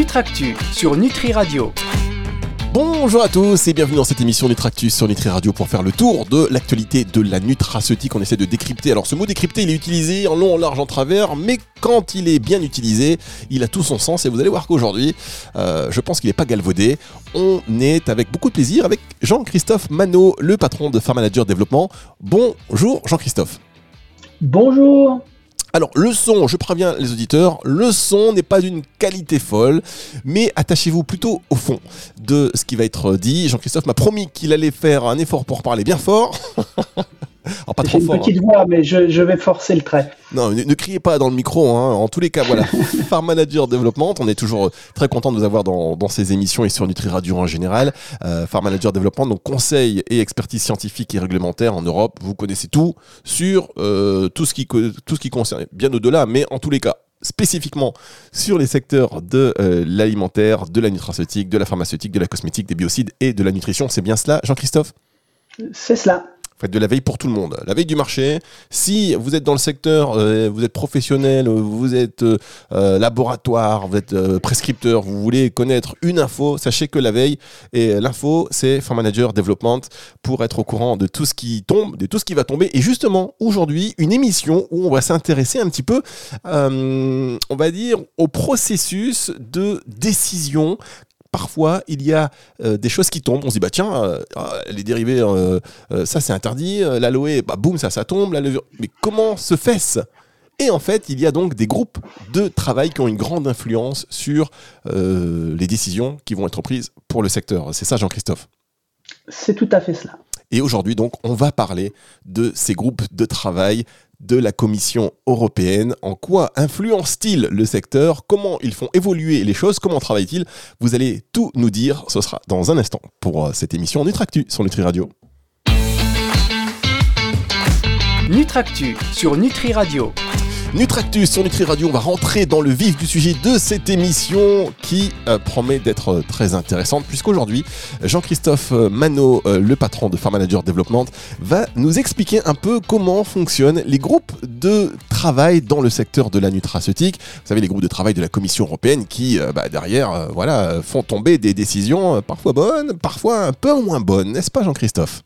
Nutractu sur Nutri Radio. Bonjour à tous et bienvenue dans cette émission Nutractus sur Nutri Radio pour faire le tour de l'actualité de la nutraceutique. On essaie de décrypter. Alors ce mot décrypter, il est utilisé en long, en large, en travers, mais quand il est bien utilisé, il a tout son sens. Et vous allez voir qu'aujourd'hui, euh, je pense qu'il n'est pas galvaudé. On est avec beaucoup de plaisir avec Jean-Christophe Manot, le patron de Farm Manager Développement. Bonjour Jean-Christophe. Bonjour. Alors le son, je préviens les auditeurs, le son n'est pas d'une qualité folle, mais attachez-vous plutôt au fond de ce qui va être dit. Jean-Christophe m'a promis qu'il allait faire un effort pour parler bien fort. Alors, pas trop une petite hein. voix, mais je, vais forcer le trait. Non, ne, criez pas dans le micro. Hein. En tous les cas, voilà. Farm Manager Développement, on est toujours très content de vous avoir dans, ces émissions et sur Nutri Radio en général. Euh, Farm Manager Développement, donc conseil et expertise scientifique et réglementaire en Europe. Vous connaissez tout sur euh, tout, ce qui, tout ce qui concerne, bien au-delà, mais en tous les cas, spécifiquement sur les secteurs de euh, l'alimentaire, de la nutraceutique, de la pharmaceutique, de la cosmétique, des biocides et de la nutrition. C'est bien cela, Jean-Christophe? C'est cela faites de la veille pour tout le monde. La veille du marché, si vous êtes dans le secteur, euh, vous êtes professionnel, vous êtes euh, laboratoire, vous êtes euh, prescripteur, vous voulez connaître une info, sachez que la veille, et l'info, c'est Farm Manager Development pour être au courant de tout ce qui tombe, de tout ce qui va tomber. Et justement, aujourd'hui, une émission où on va s'intéresser un petit peu, on va dire, au processus de décision parfois il y a euh, des choses qui tombent. On se dit bah tiens, euh, ah, les dérivés, euh, ça c'est interdit. L'aloe, bah boum, ça ça tombe. La levure, mais comment se fait-ce? Et en fait, il y a donc des groupes de travail qui ont une grande influence sur les décisions qui vont être prises pour le secteur. C'est ça, Jean-Christophe? C'est tout à fait cela. Et aujourd'hui, donc, on va parler de ces groupes de travail de la Commission européenne. En quoi influencent-ils le secteur? Comment ils font évoluer les choses? Comment travaillent-ils? Vous allez tout nous dire. Ce sera dans un instant pour euh, cette émission Nutractu sur Nutri Radio. Nutractu sur Nutri Radio. Nutractus sur Nutri Radio, on va rentrer dans le vif du sujet de cette émission qui euh, promet d'être euh, très intéressante puisqu'aujourd'hui, Jean-Christophe euh, Manot, le patron de Farm Manager Development, va nous expliquer un peu comment fonctionnent les groupes de travail dans le secteur de la nutraceutique. Vous savez, les groupes de travail de la Commission européenne qui, bah, derrière, voilà, font tomber des décisions parfois bonnes, parfois un peu moins bonnes, n'est-ce pas Jean-Christophe?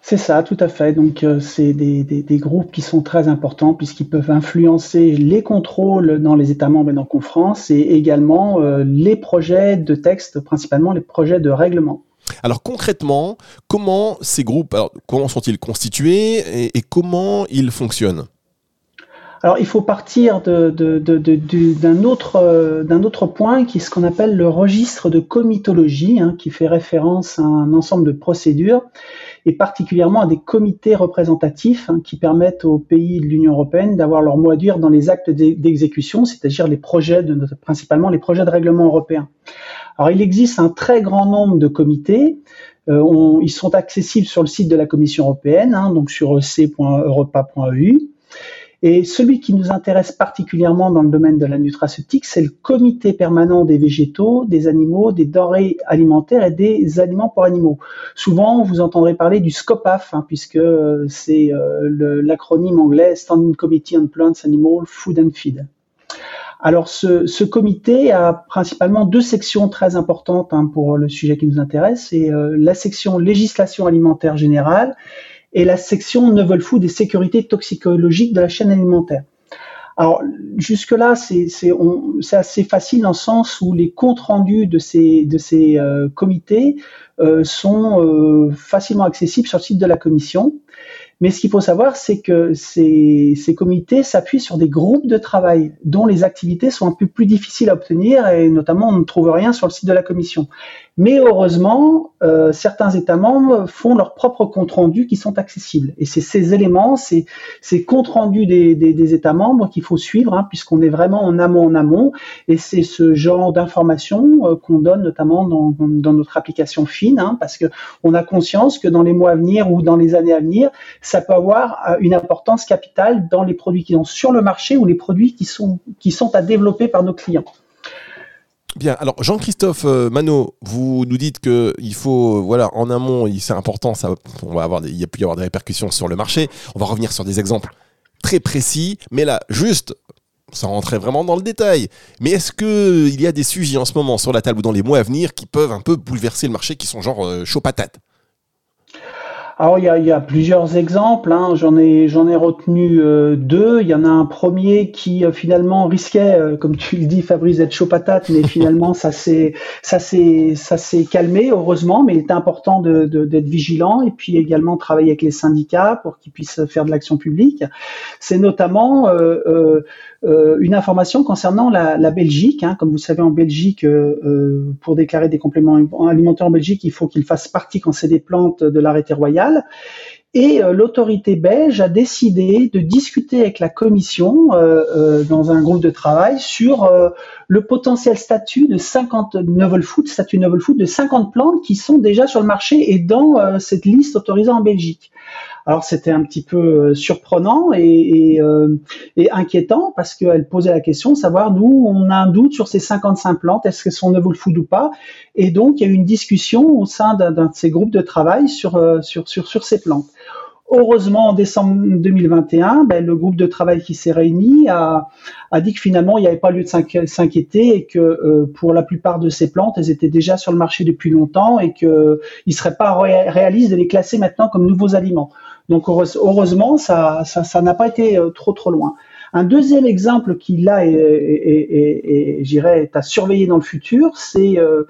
C'est ça, tout à fait. Donc, euh, c'est des, groupes qui sont très importants puisqu'ils peuvent influencer les contrôles dans les États membres et dans France et également euh, les projets de texte, principalement les projets de règlement. Alors concrètement, comment ces groupes, comment sont-ils constitués et, comment ils fonctionnent? Alors, il faut partir d'un autre, euh, autre point qui est ce qu'on appelle le registre de comitologie, hein, qui fait référence à un ensemble de procédures et particulièrement à des comités représentatifs hein, qui permettent aux pays de l'Union européenne d'avoir leur mot à dire dans les actes d'exécution, c'est-à-dire principalement les projets de règlement européen. Alors il existe un très grand nombre de comités. Euh, ils sont accessibles sur le site de la Commission européenne, hein, donc sur ec.europa.eu. Et celui qui nous intéresse particulièrement dans le domaine de la nutraceutique, c'est le comité permanent des végétaux, des animaux, des denrées alimentaires et des aliments pour animaux. Souvent, vous entendrez parler du SCOPAF, hein, puisque euh, c'est euh, l'acronyme anglais Standing Committee on Plants, Animal, Food and Feed. Alors, ce, ce, comité a principalement deux sections très importantes hein, pour le sujet qui nous intéresse. C'est euh, la section législation alimentaire générale et la section Novel Food et sécurité toxicologique de la chaîne alimentaire. Alors jusque-là, c'est assez facile dans le sens où les comptes rendus de ces, euh, comités euh, sont euh, facilement accessibles sur le site de la commission. Mais ce qu'il faut savoir, c'est que ces comités s'appuient sur des groupes de travail dont les activités sont un peu plus difficiles à obtenir et notamment on ne trouve rien sur le site de la commission. Mais heureusement, euh, certains États membres font leurs propres comptes rendus qui sont accessibles. Et c'est ces éléments, ces, ces comptes rendus des, États membres qu'il faut suivre, hein, puisqu'on est vraiment en amont en amont. Et c'est ce genre d'informations euh, qu'on donne notamment dans, notre application FIN, hein, parce que on a conscience que dans les mois à venir ou dans les années à venir, ça peut avoir euh, une importance capitale dans les produits qui sont sur le marché ou les produits qui sont à développer par nos clients. Bien, alors Jean-Christophe euh, Manot, vous nous dites que il faut, euh, voilà, en amont, c'est important, va avoir, il y a pu y avoir des répercussions sur le marché. On va revenir sur des exemples très précis, mais là, juste sans rentrer vraiment dans le détail, mais est-ce qu'il y a des sujets en ce moment sur la table ou dans les mois à venir qui peuvent un peu bouleverser le marché, qui sont genre euh, chaud patate? Alors il y a, il y a plusieurs exemples, hein. j'en ai j'en ai retenu euh, deux. Il y en a un premier qui euh, finalement risquait, euh, comme tu le dis Fabrice, d'être chaud patate, mais finalement ça s'est ça s'est ça s'est calmé heureusement, mais il est important de, de, d'être vigilant et puis également travailler avec les syndicats pour qu'ils puissent faire de l'action publique. C'est notamment une information concernant la, Belgique. Hein. Comme vous savez en Belgique, pour déclarer des compléments alimentaires en Belgique, il faut qu'ils fassent partie quand c'est des plantes de l'arrêté royal. Et euh, l'autorité belge a décidé de discuter avec la commission euh, euh, dans un groupe de travail sur le potentiel statut de 50 novel food, statut novel food de 50 plantes qui sont déjà sur le marché et dans cette liste autorisée en Belgique. Alors c'était un petit peu euh, surprenant et, euh, et, inquiétant parce qu'elle posait la question savoir, nous, on a un doute sur ces 55 plantes, est-ce qu'elles sont novel food ou pas? Et donc il y a eu une discussion au sein d'un de ces groupes de travail sur, euh, ces plantes. Heureusement, en décembre 2021, ben, le groupe de travail qui s'est réuni a, dit que finalement, il n'y avait pas lieu de s'inquiéter et que pour la plupart de ces plantes, elles étaient déjà sur le marché depuis longtemps et qu'il ne serait pas réaliste de les classer maintenant comme nouveaux aliments. Donc heureusement, ça n'a ça, pas été euh, trop trop loin. Un deuxième exemple qui là est, est, est, est à surveiller dans le futur, c'est euh,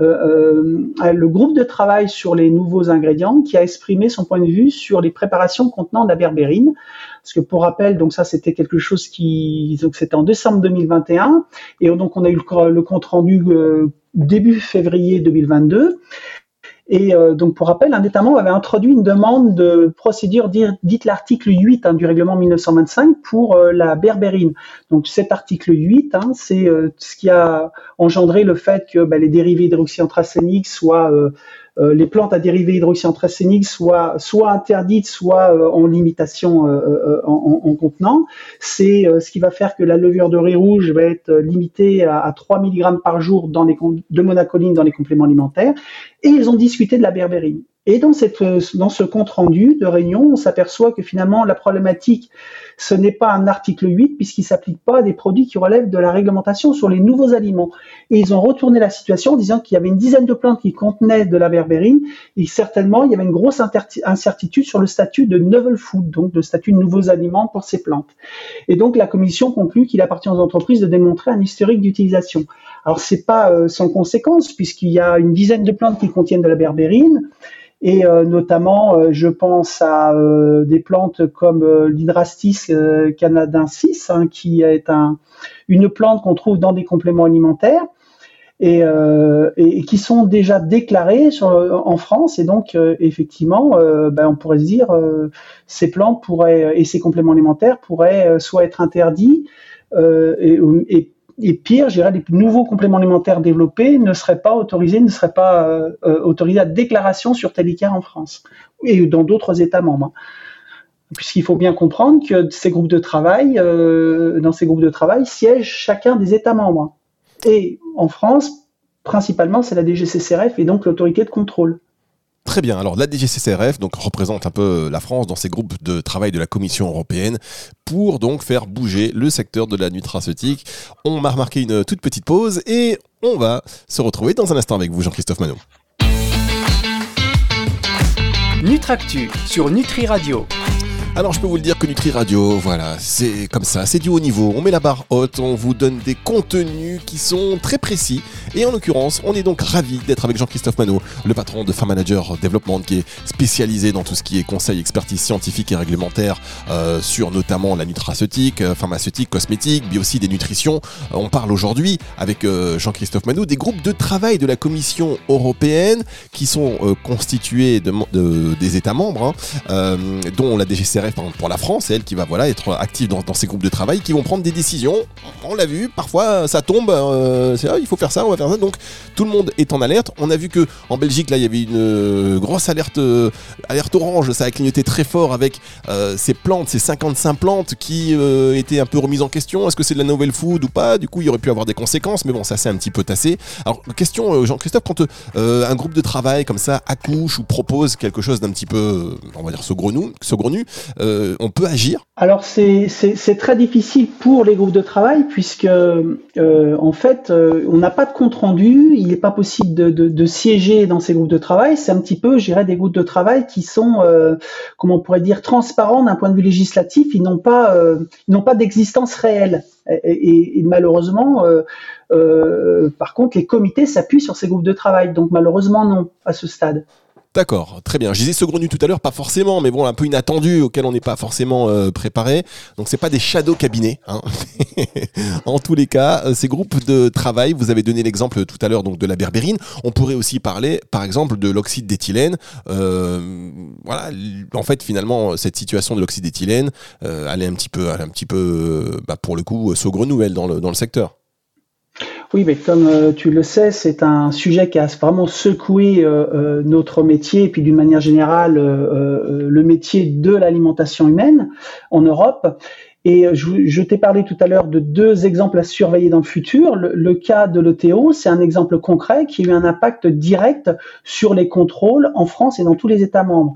euh, euh, le groupe de travail sur les nouveaux ingrédients qui a exprimé son point de vue sur les préparations contenant de la berbérine. Parce que pour rappel, donc ça c'était quelque chose qui, donc c'était en décembre 2021 et donc on a eu le, le compte rendu euh, début février 2022. Et euh, donc, pour rappel, un État membre avait introduit une demande de procédure dite l'article 8 hein, du règlement 1925 pour euh, la berbérine. Donc, cet article 8, hein, c'est euh, ce qui a engendré le fait que bah, les dérivés hydroxyanthracéniques soient euh, les plantes à dérivés hydroxyanthracéniques soient soit interdites, soit euh, en limitation euh, en, en, contenant. C'est ce qui va faire que la levure de riz rouge va être limitée à, 3 mg par jour de monacoline dans les compléments alimentaires. Et ils ont discuté de la berbérine. Et dans, cette, dans ce compte rendu de réunion, on s'aperçoit que finalement la problématique ce n'est pas un article 8 puisqu'il s'applique pas à des produits qui relèvent de la réglementation sur les nouveaux aliments. Et ils ont retourné la situation en disant qu'il y avait une dizaine de plantes qui contenaient de la berbérine et certainement il y avait une grosse incertitude sur le statut de novel food, donc de statut de nouveaux aliments pour ces plantes. Et donc la commission conclut qu'il appartient aux entreprises de démontrer un historique d'utilisation. Alors c'est pas euh, sans conséquence puisqu'il y a une dizaine de plantes qui contiennent de la berbérine et euh, notamment euh, je pense à euh, des plantes comme l'hydrastis canadensis hein, qui est un, une plante qu'on trouve dans des compléments alimentaires et, qui sont déjà déclarées sur, en France. Et donc effectivement ben, on pourrait se dire ces plantes pourraient et ces compléments alimentaires pourraient soit être interdits et, et et pire, je dirais, les nouveaux compléments alimentaires développés ne seraient pas autorisés, ne seraient pas euh, euh, autorisés à déclaration sur Telicare en France et dans d'autres États membres. Puisqu'il faut bien comprendre que ces groupes de travail, euh, dans ces groupes de travail, siègent chacun des États membres. Et en France, principalement, c'est la DGCCRF et donc l'autorité de contrôle. Très bien. Alors la DGCCRF représente un peu la France dans ces groupes de travail de la Commission européenne pour donc faire bouger le secteur de la nutraceutique. On m'a remarqué une toute petite pause et on va se retrouver dans un instant avec vous Jean-Christophe Manot. Nutractu sur Nutri Radio. Alors je peux vous le dire que Nutri Radio, voilà, c'est comme ça, c'est du haut niveau. On met la barre haute, on vous donne des contenus qui sont très précis. Et en l'occurrence, on est donc ravi d'être avec Jean-Christophe Manot, le patron de Farm Manager Development, qui est spécialisé dans tout ce qui est conseil, expertise scientifique et réglementaire euh, sur notamment la nutraceutique, euh, pharmaceutique, cosmétique, mais aussi des nutritions. Euh, on parle aujourd'hui avec Jean-Christophe Manot des groupes de travail de la Commission européenne qui sont constitués de, des États membres, hein, dont la DGCR pour la France, c'est elle qui va voilà, être active dans, ces groupes de travail, qui vont prendre des décisions. On l'a vu, parfois ça tombe, euh, c'est il faut faire ça, on va faire ça. Donc tout le monde est en alerte. On a vu que en Belgique, là, il y avait une euh, grosse alerte, euh, alerte orange, ça a clignoté très fort avec ces plantes, ces 55 plantes qui étaient un peu remises en question. Est-ce que c'est de la nouvelle food ou pas? Du coup, il y aurait pu avoir des conséquences, mais bon, ça s'est un petit peu tassé. Alors, question, Jean-Christophe, quand un groupe de travail comme ça accouche ou propose quelque chose d'un petit peu, on va dire, saugrenu, saugrenu on peut agir Alors c'est très difficile pour les groupes de travail puisque en fait on n'a pas de compte rendu, il n'est pas possible de, siéger dans ces groupes de travail. C'est un petit peu, je dirais, des groupes de travail qui sont, comment on pourrait dire, transparents d'un point de vue législatif. Ils n'ont pas, d'existence réelle. Et, malheureusement, euh, euh, par contre, les comités s'appuient sur ces groupes de travail. Donc malheureusement, non, à ce stade. D'accord, très bien. Je disais saugrenu tout à l'heure, pas forcément, mais bon, un peu inattendu, auquel on n'est pas forcément euh, préparé. Donc c'est pas des shadow cabinets. Hein. en tous les cas, euh, ces groupes de travail, vous avez donné l'exemple tout à l'heure donc de la berbérine. On pourrait aussi parler, par exemple, de l'oxyde d'éthylène. Euh, voilà, en fait, finalement, cette situation de l'oxyde d'éthylène, elle est un petit peu, un petit peu, bah, pour le coup, saugrenue elle dans le dans le secteur. Oui, mais comme euh, tu le sais, c'est un sujet qui a vraiment secoué euh, euh, notre métier et puis d'une manière générale le métier de l'alimentation humaine en Europe. Et je, t'ai parlé tout à l'heure de deux exemples à surveiller dans le futur. Le, le cas de l'ETO, c'est un exemple concret qui a eu un impact direct sur les contrôles en France et dans tous les États membres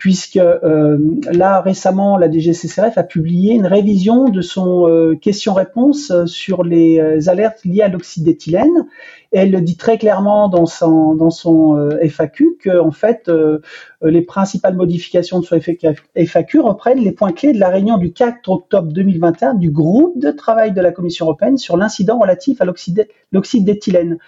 puisque euh, là récemment la DGCCRF a publié une révision de son euh, question-réponse euh, sur les alertes liées à l'oxyde d'éthylène. elle le dit très clairement dans son, dans son FAQ que en fait les principales modifications de son FAQ reprennent les points clés de la réunion du 4 octobre 2021 du groupe de travail de la Commission européenne sur l'incident relatif à l'oxyde d'éthylène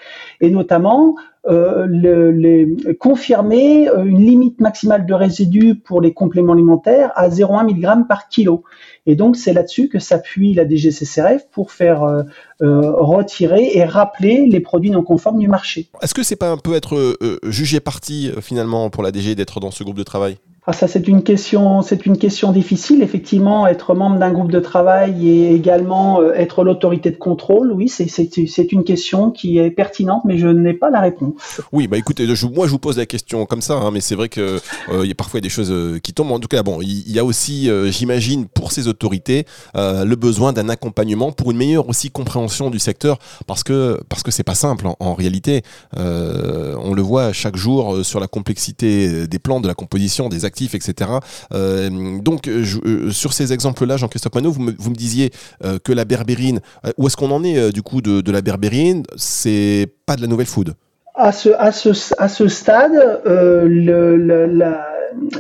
et notamment euh, confirmer euh, une limite maximale de résidus pour les compléments alimentaires à 0,1 mg par kilo. Et donc c'est là-dessus que s'appuie la DGCCRF pour faire euh, retirer et rappeler les produits non conformes du marché. Est-ce que c'est pas un peu être jugé parti finalement pour la DG d'être dans ce groupe de travail ah, ça, c'est une question, c'est une question difficile. Effectivement, être membre d'un groupe de travail et également euh, être l'autorité de contrôle, oui, c'est, c'est, c'est une question qui est pertinente, mais je n'ai pas la réponse. Oui, bah écoutez, moi, je vous pose la question comme ça, hein, mais c'est vrai que euh, il y a parfois des choses euh, qui tombent. En tout cas, bon, il y, a aussi, j'imagine, pour ces autorités, le besoin d'un accompagnement pour une meilleure aussi compréhension du secteur, parce que parce que c'est pas simple en, en réalité. on le voit chaque jour sur la complexité des plans, de la composition, des etc. Euh, donc, euh, sur ces exemples-là, Jean-Christophe Manot, vous me, disiez euh, que la berbérine, où est-ce qu'on en est du coup de, la berbérine C'est pas de la nouvelle food à ce, stade,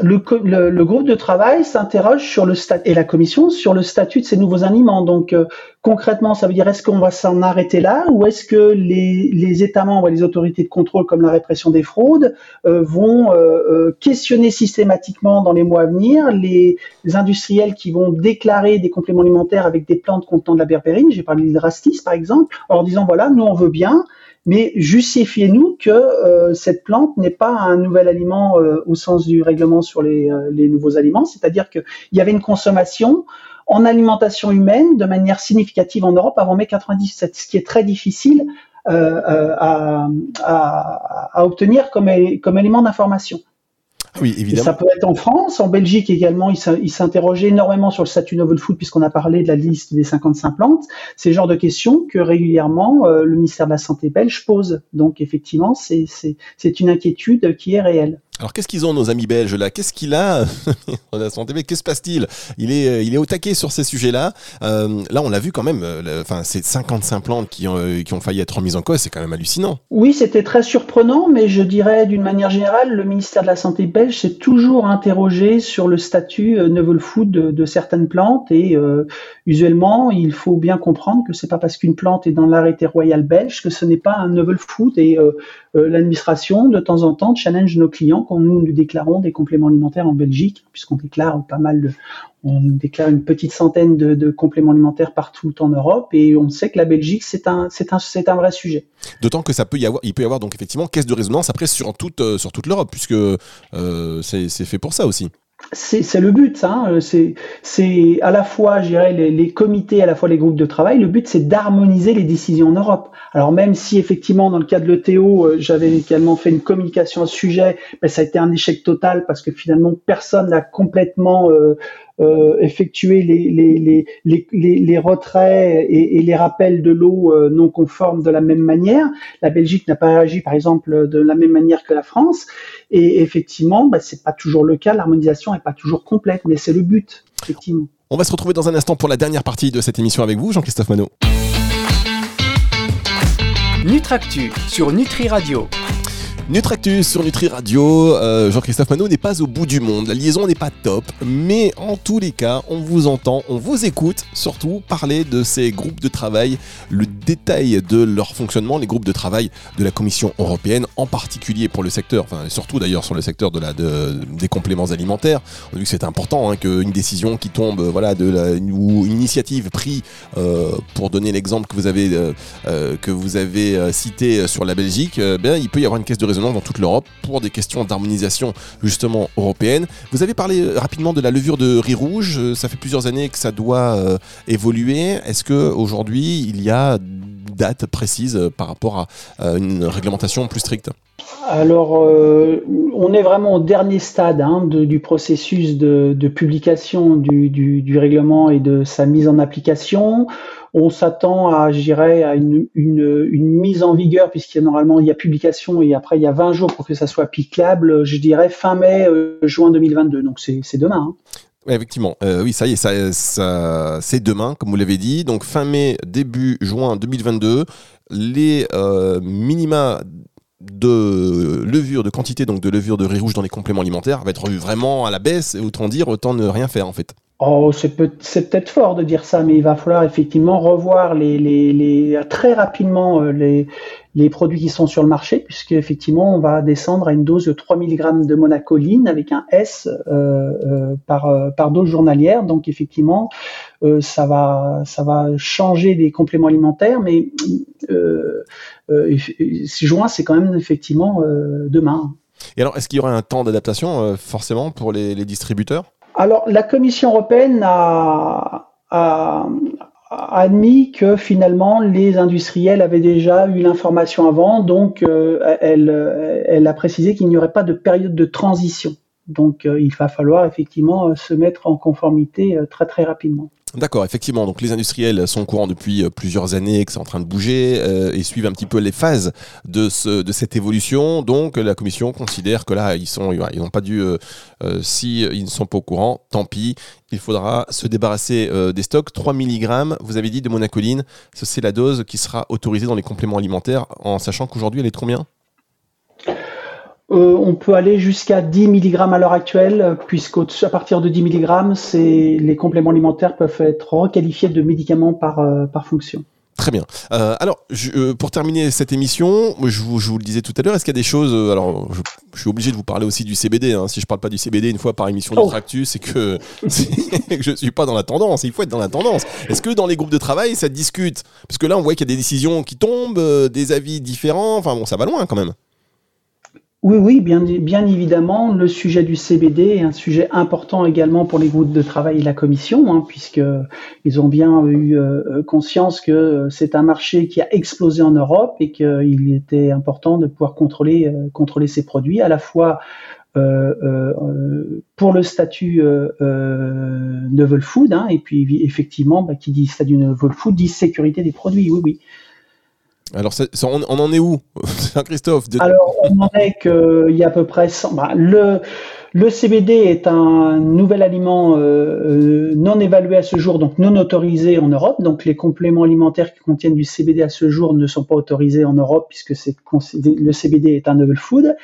le, groupe de travail s'interroge sur le statut et la commission sur le statut de ces nouveaux aliments. Donc euh, concrètement, ça veut dire est-ce qu'on va s'en arrêter là ou est-ce que les, États membres et les autorités de contrôle comme la répression des fraudes euh, vont euh, questionner systématiquement dans les mois à venir les, industriels qui vont déclarer des compléments alimentaires avec des plantes contenant de la berbérine, j'ai parlé d'hydrastis par exemple, en disant voilà, nous on veut bien, mais justifiez-nous que euh, cette plante n'est pas un nouvel aliment euh, au sens du règlement sur les, euh, les nouveaux aliments, c'est-à-dire qu'il y avait une consommation en alimentation humaine de manière significative en Europe avant mai 97, ce qui est très difficile à, à, à, obtenir comme, comme élément d'information. Oui, évidemment. ça peut être en France, en Belgique également, il s'interrogeait énormément sur le statut novel food puisqu'on a parlé de la liste des 55 plantes. C'est le genre de questions que régulièrement euh, le ministère de la Santé belge pose. Donc effectivement, c'est une inquiétude qui est réelle. Alors qu'est-ce qu'ils ont nos amis belges là? Qu'est-ce qu'il a Qu'est-ce qui se passe-t-il? Il est euh, il au taquet sur ces sujets-là. Euh, là, on l'a vu quand même. Euh, enfin, c'est 55 plantes qui ont qui ont failli être remises en cause. C'est quand même hallucinant. Oui, c'était très surprenant, mais je dirais d'une manière générale, le ministère de la santé belge s'est toujours interrogé sur le statut novel food de, certaines plantes et usuellement, il faut bien comprendre que c'est pas parce qu'une plante est dans l'arrêté royal belge que ce n'est pas un novel food et l'administration de temps en temps challenge nos clients nous, nous déclarons des compléments alimentaires en Belgique, puisqu'on déclare pas mal de, on déclare une petite centaine de, compléments alimentaires partout en Europe, et on sait que la Belgique, c'est un, c'est un, c'est un vrai sujet. D'autant que ça peut y avoir, il peut y avoir donc effectivement caisse de résonance après sur toute, euh, sur toute l'Europe, puisque euh, c'est fait pour ça aussi c'est le but, hein. c'est à la fois, je dirais, les, les, comités, à la fois les groupes de travail. Le but, c'est d'harmoniser les décisions en Europe. Alors même si effectivement, dans le cas de l'ETO, euh, j'avais également fait une communication à ce sujet, mais ça a été un échec total parce que finalement, personne n'a complètement euh, euh, effectué les, les, les, les, retraits et, et, les rappels de l'eau euh, non conformes de la même manière. La Belgique n'a pas réagi, par exemple, de la même manière que la France. Et effectivement, bah, c'est pas toujours le cas. L'harmonisation n'est pas toujours complète, mais c'est le but, effectivement. On va se retrouver dans un instant pour la dernière partie de cette émission avec vous, Jean-Christophe Manot. Nutractu sur Nutri Radio. Nutractus sur Nutri Radio, euh, Jean-Christophe Manot n'est pas au bout du monde, la liaison n'est pas top, mais en tous les cas, on vous entend, on vous écoute, surtout parler de ces groupes de travail, le détail de leur fonctionnement, les groupes de travail de la Commission européenne, en particulier pour le secteur, enfin surtout d'ailleurs sur le secteur de la, des compléments alimentaires. On a vu que c'est important hein, qu'une décision qui tombe, voilà, de ou une initiative prise, euh, pour donner l'exemple que vous avez, euh, que vous avez cité sur la Belgique, bien, il peut y avoir une caisse de dans toute l'Europe pour des questions d'harmonisation justement européenne. Vous avez parlé euh, rapidement de la levure de riz rouge. Euh, ça fait plusieurs années que ça doit euh, évoluer. Est-ce que aujourd'hui il y a date précise par rapport à une réglementation plus stricte? Alors, on est vraiment au dernier stade hein, du processus de, publication du, règlement et de sa mise en application on s'attend à, je à une, mise en vigueur, puisqu'il y a normalement il y a publication et après il y a 20 jours pour que ça soit applicable, je dirais fin mai, euh, juin 2022. Donc c'est demain. Hein. effectivement, euh, oui, ça y est, ça, c'est demain, comme vous l'avez dit. Donc fin mai, début juin 2022, les euh, minima de levure, de quantité donc de levure de riz rouge dans les compléments alimentaires va être vraiment à la baisse, autant dire, autant ne rien faire en fait. Oh, c'est peut-être fort de dire ça, mais il va falloir effectivement revoir les, très rapidement euh, les, produits qui sont sur le marché, puisque effectivement on va descendre à une dose de 3 mg de monacoline avec un S euh, euh, par, par dose journalière. Donc effectivement, ça va changer les compléments alimentaires, mais euh, juin c'est quand même effectivement demain. Et alors, est-ce qu'il y aura un temps d'adaptation forcément pour les distributeurs? Alors, la Commission européenne a, admis que finalement les industriels avaient déjà eu l'information avant, donc euh, elle, a précisé qu'il n'y aurait pas de période de transition. Donc, euh, il va falloir effectivement euh, se mettre en conformité très très rapidement. D'accord, effectivement. Donc les industriels sont au courant depuis euh, plusieurs années que c'est en train de bouger euh, et suivent un petit peu les phases de, ce, de cette évolution. Donc la commission considère que là, ils sont, n'ont pas dû, euh, si ils ne sont pas au courant, tant pis. Il faudra se débarrasser des stocks. 3 mg, vous avez dit, de monacoline. C'est la dose qui sera autorisée dans les compléments alimentaires, en sachant qu'aujourd'hui, elle est combien? Euh, on peut aller jusqu'à 10 mg à l'heure actuelle, puisqu'à partir de 10 mg, les compléments alimentaires peuvent être requalifiés de médicaments par, euh, par fonction. Très bien. Euh, alors, pour terminer cette émission, je vous, le disais tout à l'heure, est-ce qu'il y a des choses. alors, je, suis obligé de vous parler aussi du CBD. Hein. Si je ne parle pas du CBD une fois par émission de oh. Tractus, c'est que, je ne suis pas dans la tendance. Il faut être dans la tendance. Est-ce que dans les groupes de travail, ça discute? Parce que là, on voit qu'il y a des décisions qui tombent, des avis différents. Enfin, bon, ça va loin quand même. Oui, oui, bien, évidemment, le sujet du CBD est un sujet important également pour les groupes de travail et la commission, hein, puisqu'ils ont bien eu euh, conscience que c'est un marché qui a explosé en Europe et qu'il était important de pouvoir contrôler, euh, ces produits, à la fois euh, pour le statut novel food, hein, et puis effectivement, bah, qui dit statut novel food dit sécurité des produits, oui, oui. Alors, on, en est où, Christophe Alors, on en est qu'il y a à peu près 100. Bah, le, le CBD est un nouvel aliment euh, euh, non évalué à ce jour, donc non autorisé en Europe. Donc, les compléments alimentaires qui contiennent du CBD à ce jour ne sont pas autorisés en Europe puisque le CBD est un novel food.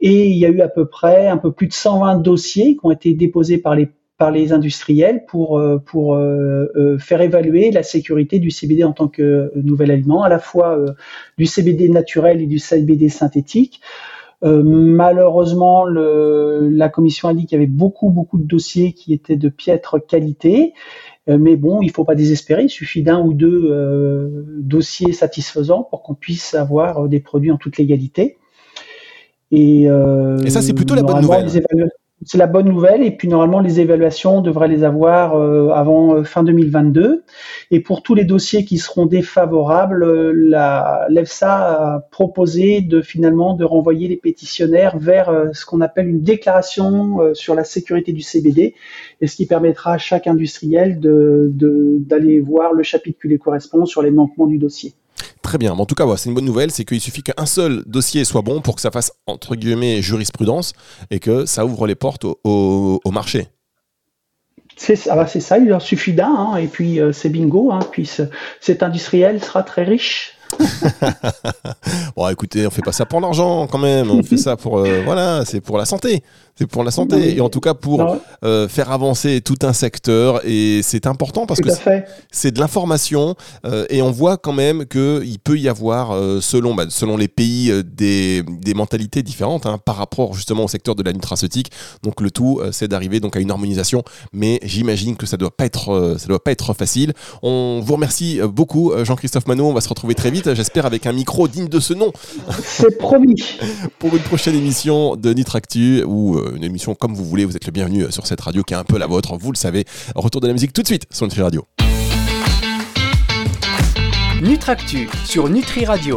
Et il y a eu à peu près un peu plus de 120 dossiers qui ont été déposés par les par les industriels pour, euh, pour euh, euh, faire évaluer la sécurité du CBD en tant que nouvel aliment, à la fois du CBD naturel et du CBD synthétique. malheureusement, le, la commission a dit qu'il y avait beaucoup, beaucoup de dossiers qui étaient de piètre qualité. mais bon, il ne faut pas désespérer. Il suffit d'un ou deux dossiers satisfaisants pour qu'on puisse avoir des produits en toute légalité. Et, et ça, c'est plutôt la bonne nouvelle c'est la bonne nouvelle. Et puis normalement, les évaluations, devraient les avoir euh, avant euh, fin 2022. Et pour tous les dossiers qui seront défavorables, euh, l'EFSA a proposé de finalement de renvoyer les pétitionnaires vers ce qu'on appelle une déclaration sur la sécurité du CBD, et ce qui permettra à chaque industriel de d'aller voir le chapitre qui lui correspond sur les manquements du dossier. Très bien. en tout cas, c'est une bonne nouvelle, c'est qu'il suffit qu'un seul dossier soit bon pour que ça fasse entre guillemets jurisprudence et que ça ouvre les portes au, marché. C'est ah bah, ça, il leur suffit d'un, hein, et puis euh, c'est bingo, hein, puis cet industriel sera très riche. bon, écoutez, on fait pas ça pour l'argent quand même, on fait ça pour euh, voilà, c'est pour la santé. C'est pour la santé et en tout cas pour ah euh, faire avancer tout un secteur et c'est important parce que c'est de l'information euh, et on voit quand même qu'il peut y avoir euh, selon bah, selon les pays des, des, mentalités différentes hein, par rapport justement au secteur de la nutraceutique. Donc le tout c'est d'arriver donc à une harmonisation, mais j'imagine que ça doit pas être ça doit pas être facile. On vous remercie beaucoup Jean-Christophe Manot, on va se retrouver très vite, j'espère avec un micro digne de ce nom. C'est promis. pour une prochaine émission de Nitractu ou une émission comme vous voulez. Vous êtes le bienvenu sur cette radio qui est un peu la vôtre, vous le savez. Retour de la musique tout de suite sur Nutri Radio. Nutractu sur Nutri Radio.